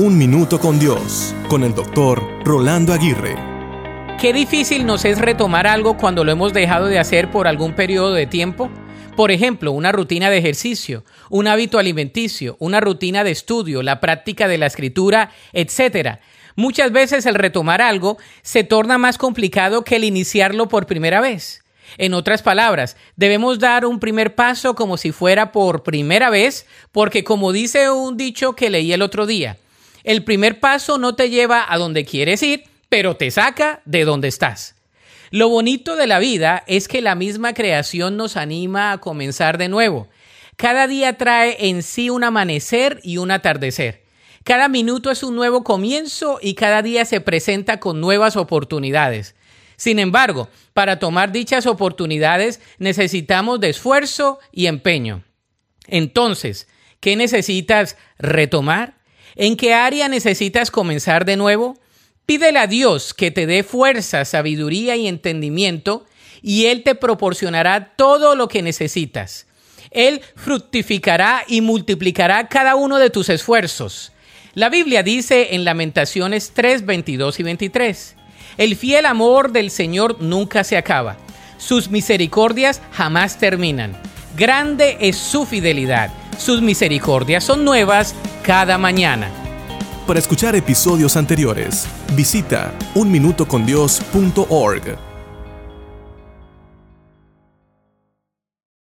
Un Minuto con Dios, con el doctor Rolando Aguirre. Qué difícil nos es retomar algo cuando lo hemos dejado de hacer por algún periodo de tiempo. Por ejemplo, una rutina de ejercicio, un hábito alimenticio, una rutina de estudio, la práctica de la escritura, etc. Muchas veces el retomar algo se torna más complicado que el iniciarlo por primera vez. En otras palabras, debemos dar un primer paso como si fuera por primera vez, porque como dice un dicho que leí el otro día, el primer paso no te lleva a donde quieres ir, pero te saca de donde estás. Lo bonito de la vida es que la misma creación nos anima a comenzar de nuevo. Cada día trae en sí un amanecer y un atardecer. Cada minuto es un nuevo comienzo y cada día se presenta con nuevas oportunidades. Sin embargo, para tomar dichas oportunidades necesitamos de esfuerzo y empeño. Entonces, ¿qué necesitas retomar? ¿En qué área necesitas comenzar de nuevo? Pídele a Dios que te dé fuerza, sabiduría y entendimiento y Él te proporcionará todo lo que necesitas. Él fructificará y multiplicará cada uno de tus esfuerzos. La Biblia dice en Lamentaciones 3, 22 y 23, El fiel amor del Señor nunca se acaba, sus misericordias jamás terminan. Grande es su fidelidad, sus misericordias son nuevas cada mañana. Para escuchar episodios anteriores, visita unminutocondios.org.